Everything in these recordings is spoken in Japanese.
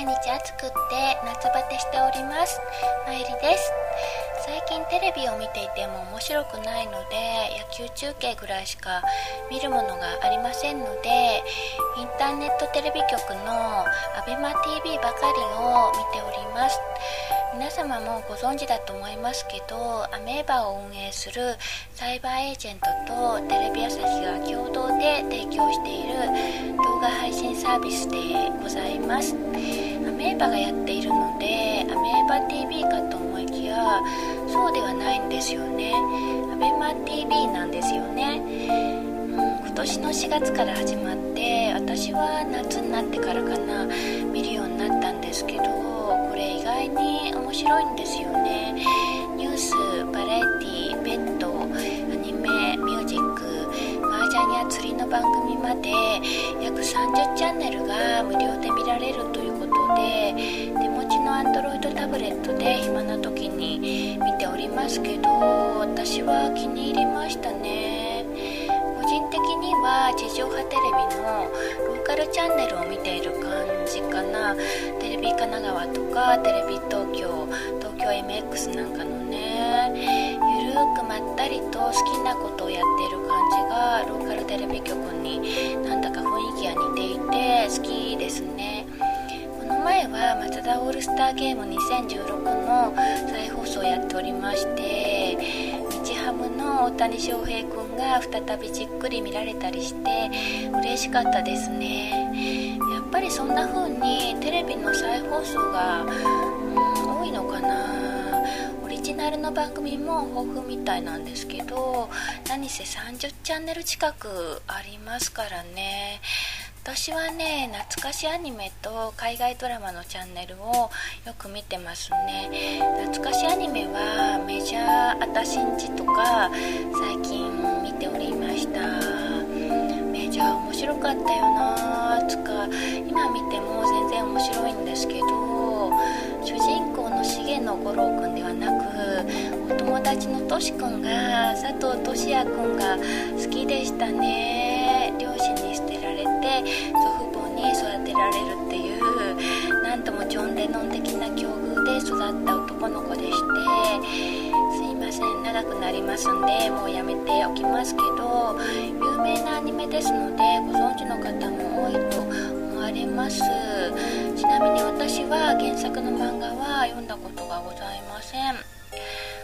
毎日暑くって夏バテしております。まゆりです。最近テレビを見ていても面白くないので野球中継ぐらいしか見るものがありませんのでインターネットテレビ局の ABEMATV ばかりを見ております。皆様もご存知だと思いますけどアメーバを運営するサイバーエージェントとテレビ朝日が共同で提供している動画配信サービスでございます。アメーバがやっているのでアメーバ TV かと思いきやそうではないんですよね。アベマ TV なんですよね、うん、今年の4月から始まって私は夏になってからかな見るようになったんですけど外に面白いんですよね。ニュースバラエティペットアニメミュージック麻雀や釣りの番組まで約30チャンネルが無料で見られるということで手持ちの Android タブレットで暇な時に見ておりますけど私は気に入りましたね。人的には地上波テレビのローカルチャンネルを見ている感じかな。テレビ神奈川とかテレビ東京東京 MX なんかのねゆるくまったりと好きなことをやっている感じがローカルテレビ局になんだか雰囲気が似ていて好きですね。この前はマツダオールスターゲーム2016の再放送をやっておりまして谷翔平君が再びじっくり見られたりして嬉しかったですね。やっぱりそんな風にテレビの再放送が、うん、多いのかな。オリジナルの番組も豊富みたいなんですけど何せ30チャンネル近くありますからね。私はね懐かしアニメと海外ドラマのチャンネルをよく見てますね。懐かしアニメはメジャーアタシンジとか最近見ておりました。メジャー面白かったよなつか今見ても全然面白いんですけど主人公の重野五郎くんではなくお友達のとしくんが佐藤俊也くんが好きでしたね。祖父母に育てられるっていうなんともジョン・レノン的な境遇で育った男の子でしてすいません長くなりますんでもうやめておきますけど有名なアニメですのでご存知の方も多いと思われます。ちなみに私は原作の漫画は読んだことがございません。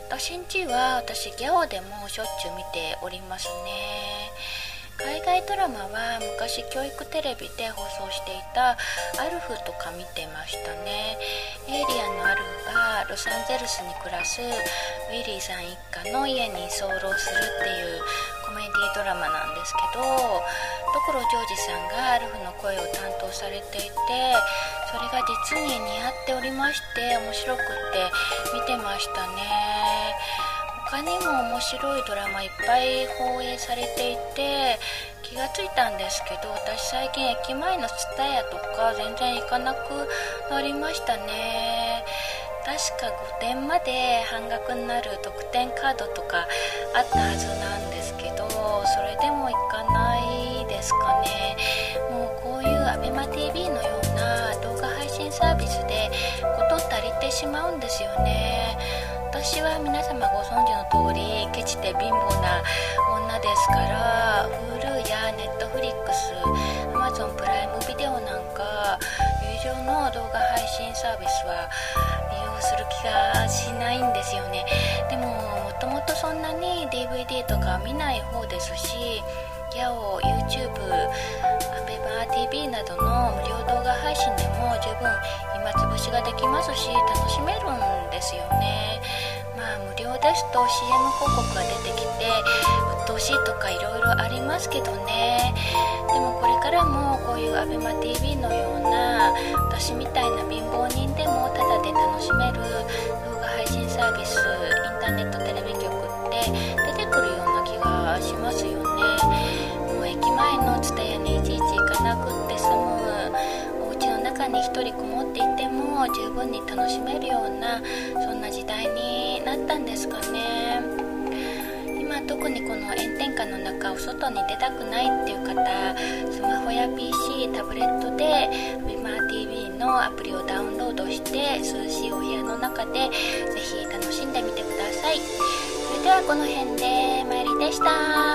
私んちは私ギャオでもしょっちゅう見ておりますね。海外ドラマは昔教育テレビで放送していた「アルフ」とか見てましたね。エイリアンのアルフがロサンゼルスに暮らすウィリーさん一家の家に居候するっていうコメディドラマなんですけど所ジョージさんがアルフの声を担当されていてそれが実に似合っておりまして面白くって見てましたね。他にも面白いドラマいっぱい放映されていて気がついたんですけど私最近駅前の TSUTAYA とか全然行かなくなりましたね。確か5点まで半額になる特典カードとかあったはずなんですけどそれでも行かないですかね。もうこういう ABEMATV のような動画配信サービスで事足りてしまうんですよね。私は皆様ご存知の通りケチで貧乏な女ですから Hulu や Netflix、Amazon プライムビデオなんか友情の動画配信サービスは利用する気がしないんですよね。でももともとそんなに DVD とか見ない方ですしヤオ YouTube、ABEMATV などの無料動画配信でも十分暇つぶしができますし楽しめるんですよね。まあ無料ですと CM 広告が出てきて鬱陶しいとかいろいろありますけどね。でもこれからもこういう ABEMATV のような私みたいな貧乏人でもタダで楽しめる動画配信サービスインターネットテレビ局って出てくるような気がしますよね。もう駅前の蔦屋にいちいち行かなくって済む。お家の中に1人こもっていても十分に楽しめるようなそんな時代になったんですかね。今特にこの炎天下の中お外に出たくないっていう方スマホや PC タブレットで WIMATV のアプリをダウンロードして涼しいお部屋の中で是非楽しんでみてください。それではこの辺で参りでした。